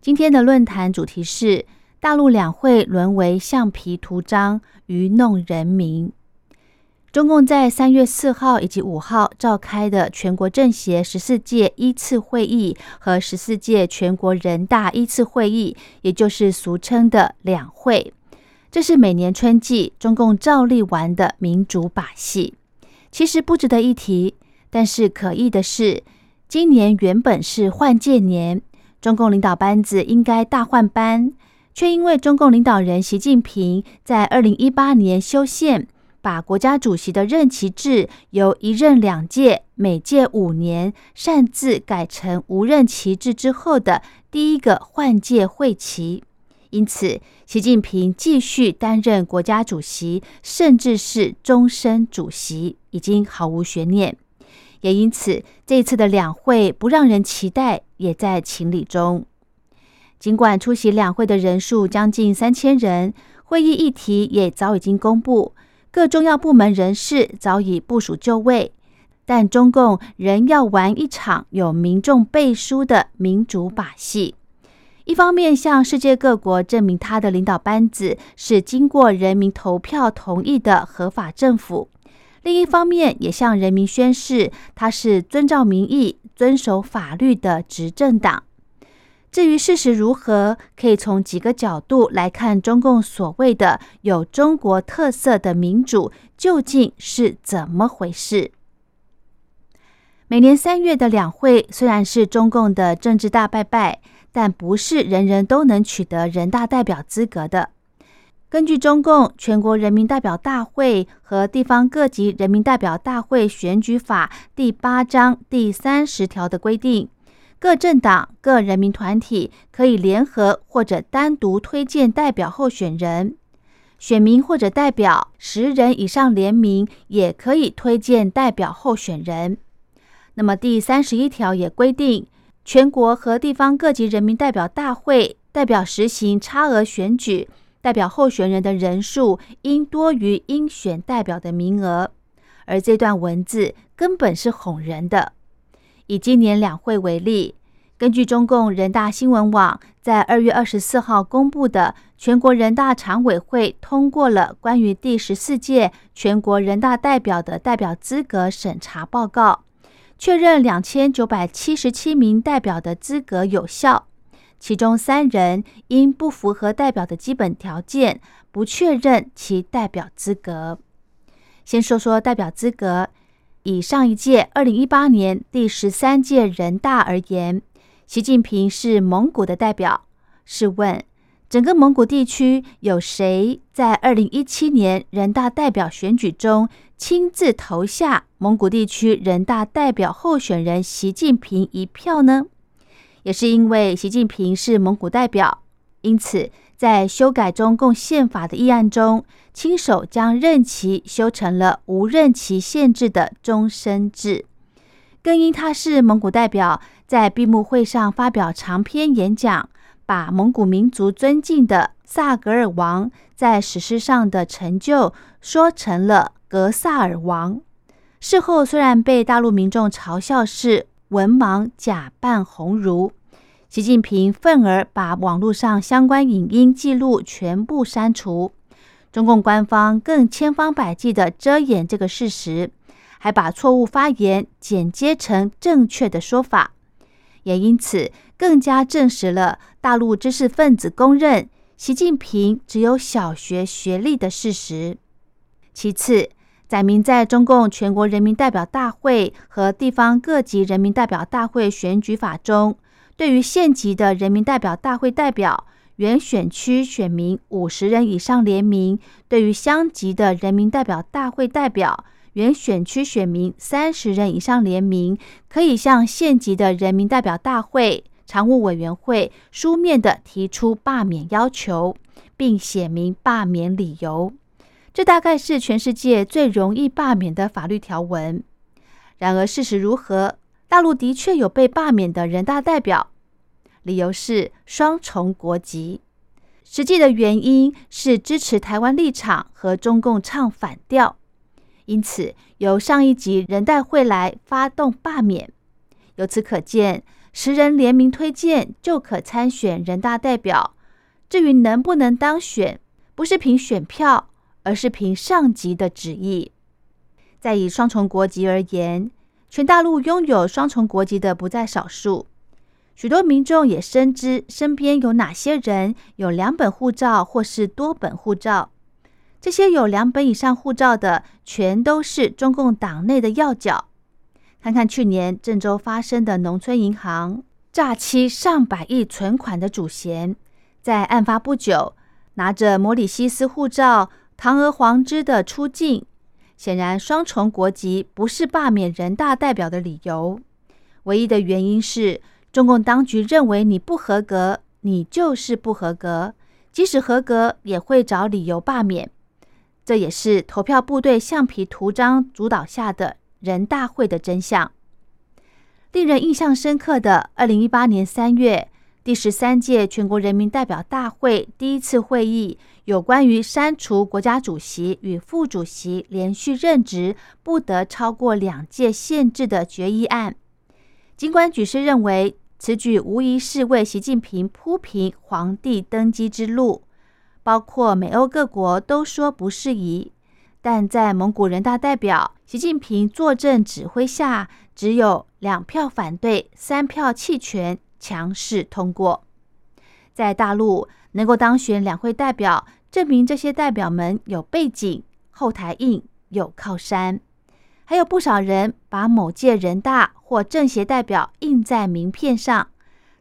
今天的论坛主题是大陆两会沦为橡皮图章，愚弄人民。中共在三月四号以及五号召开的全国政协十四届一次会议和十四届全国人大一次会议，也就是俗称的两会，这是每年春季中共照例玩的民主把戏。其实不值得一提。但是可疑的是，今年原本是换届年，中共领导班子应该大换班，却因为中共领导人习近平在二零一八年修宪，把国家主席的任期制由一任两届，每届五年，擅自改成无任期制之后的第一个换届会期，因此习近平继续担任国家主席，甚至是终身主席，已经毫无悬念。也因此，这次的两会不让人期待，也在情理中。尽管出席两会的人数将近三千人，会议议题也早已经公布，各重要部门人士早已部署就位，但中共仍要玩一场有民众背书的民主把戏。一方面向世界各国证明他的领导班子是经过人民投票同意的合法政府。另一方面，也向人民宣示，他是遵照民意、遵守法律的执政党。至于事实如何，可以从几个角度来看，中共所谓的有中国特色的民主究竟是怎么回事？每年三月的两会虽然是中共的政治大拜拜，但不是人人都能取得人大代表资格的。根据中共全国人民代表大会和地方各级人民代表大会选举法第八章第三十条的规定，各政党、各人民团体可以联合或者单独推荐代表候选人，选民或者代表十人以上联名也可以推荐代表候选人。那么第三十一条也规定，全国和地方各级人民代表大会代表实行差额选举。代表候选人的人数应多于应选代表的名额，而这段文字根本是哄人的。以今年两会为例，根据中共人大新闻网在二月二十四号公布的全国人大常委会通过了关于第十四届全国人大代表的代表资格审查报告，确认两千九百七十七名代表的资格有效。其中三人因不符合代表的基本条件，不确认其代表资格。先说说代表资格，以上一届二零一八年第十三届人大而言，习近平是蒙古的代表。试问，整个蒙古地区有谁在二零一七年人大代表选举中亲自投下蒙古地区人大代表候选人习近平一票呢？也是因为习近平是蒙古代表，因此在修改中共宪法的议案中，亲手将任期修成了无任期限制的终身制。更因他是蒙古代表，在闭幕会上发表长篇演讲，把蒙古民族尊敬的萨格尔王在史诗上的成就说成了格萨尔王。事后虽然被大陆民众嘲笑是。文盲假扮鸿儒，习近平愤而把网络上相关影音记录全部删除。中共官方更千方百计的遮掩这个事实，还把错误发言剪接成正确的说法，也因此更加证实了大陆知识分子公认习近平只有小学学历的事实。其次。载明在中共全国人民代表大会和地方各级人民代表大会选举法中，对于县级的人民代表大会代表，原选区选民五十人以上联名；对于乡级的人民代表大会代表，原选区选民三十人以上联名，可以向县级的人民代表大会常务委员会书面的提出罢免要求，并写明罢免理由。这大概是全世界最容易罢免的法律条文。然而，事实如何？大陆的确有被罢免的人大代表，理由是双重国籍。实际的原因是支持台湾立场和中共唱反调，因此由上一级人代会来发动罢免。由此可见，十人联名推荐就可参选人大代表。至于能不能当选，不是凭选票，而是凭上级的旨意。再以双重国籍而言，全大陆拥有双重国籍的不在少数。许多民众也深知身边有哪些人有两本护照或是多本护照。这些有两本以上护照的，全都是中共党内的要角。看看去年郑州发生的农村银行诈欺上百亿存款的主嫌，在案发不久，拿着摩里西斯护照堂而皇之的出境。显然，双重国籍不是罢免人大代表的理由。唯一的原因是。中共当局认为你不合格，你就是不合格，即使合格也会找理由罢免。这也是投票部队橡皮图章主导下的人大会的真相。令人印象深刻的，二零一八年三月第十三届全国人民代表大会第一次会议，有关于删除国家主席与副主席连续任职不得超过两届限制的决议案。尽管举事认为此举无疑是为习近平铺平皇帝登基之路，包括美欧各国都说不适宜，但在蒙古人大代表习近平坐镇指挥下，只有两票反对、三票弃权，强势通过。在大陆能够当选两会代表，证明这些代表们有背景、后台硬、有靠山。还有不少人把某届人大或政协代表印在名片上，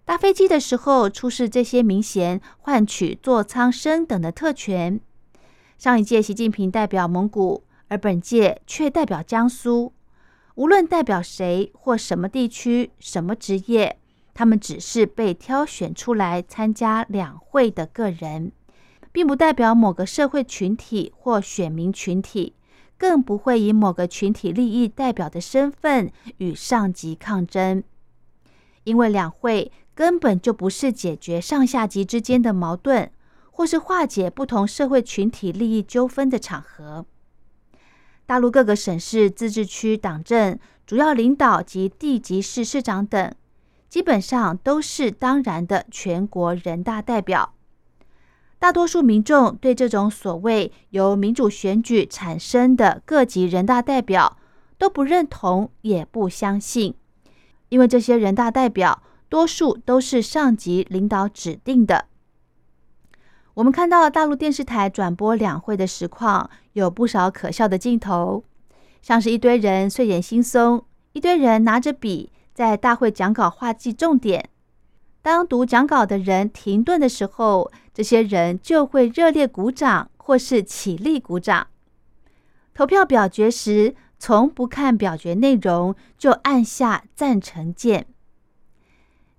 搭飞机的时候出示这些名衔，换取座舱升等的特权。上一届习近平代表蒙古，而本届却代表江苏。无论代表谁或什么地区、什么职业，他们只是被挑选出来参加两会的个人，并不代表某个社会群体或选民群体。更不会以某个群体利益代表的身份与上级抗争，因为两会根本就不是解决上下级之间的矛盾，或是化解不同社会群体利益纠纷的场合。大陆各个省市自治区党政主要领导及地级市市长等，基本上都是当然的全国人大代表。大多数民众对这种所谓由民主选举产生的各级人大代表都不认同，也不相信，因为这些人大代表多数都是上级领导指定的。我们看到大陆电视台转播两会的实况，有不少可笑的镜头，像是一堆人睡眼惺忪，一堆人拿着笔在大会讲稿画记重点。当读讲稿的人停顿的时候，这些人就会热烈鼓掌或是起立鼓掌。投票表决时，从不看表决内容就按下赞成键。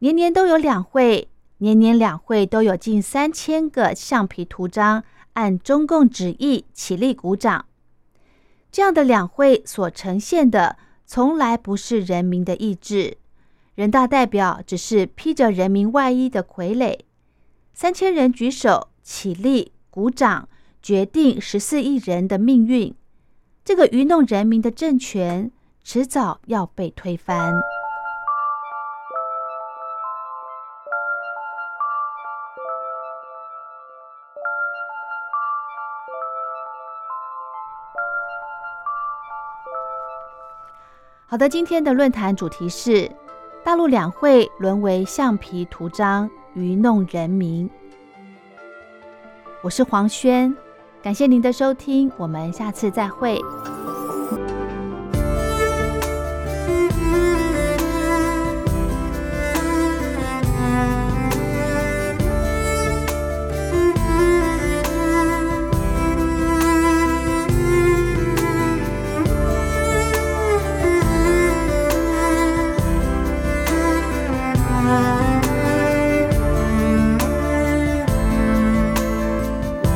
年年都有两会，年年两会都有近三千个橡皮图章按中共旨意起立鼓掌。这样的两会所呈现的，从来不是人民的意志。人大代表只是披着人民外衣的傀儡，三千人举手起立鼓掌，决定十四亿人的命运。这个愚弄人民的政权，迟早要被推翻。好的，今天的论坛主题是。大陆两会沦为橡皮图章，愚弄人民。我是黄轩，感谢您的收听，我们下次再会。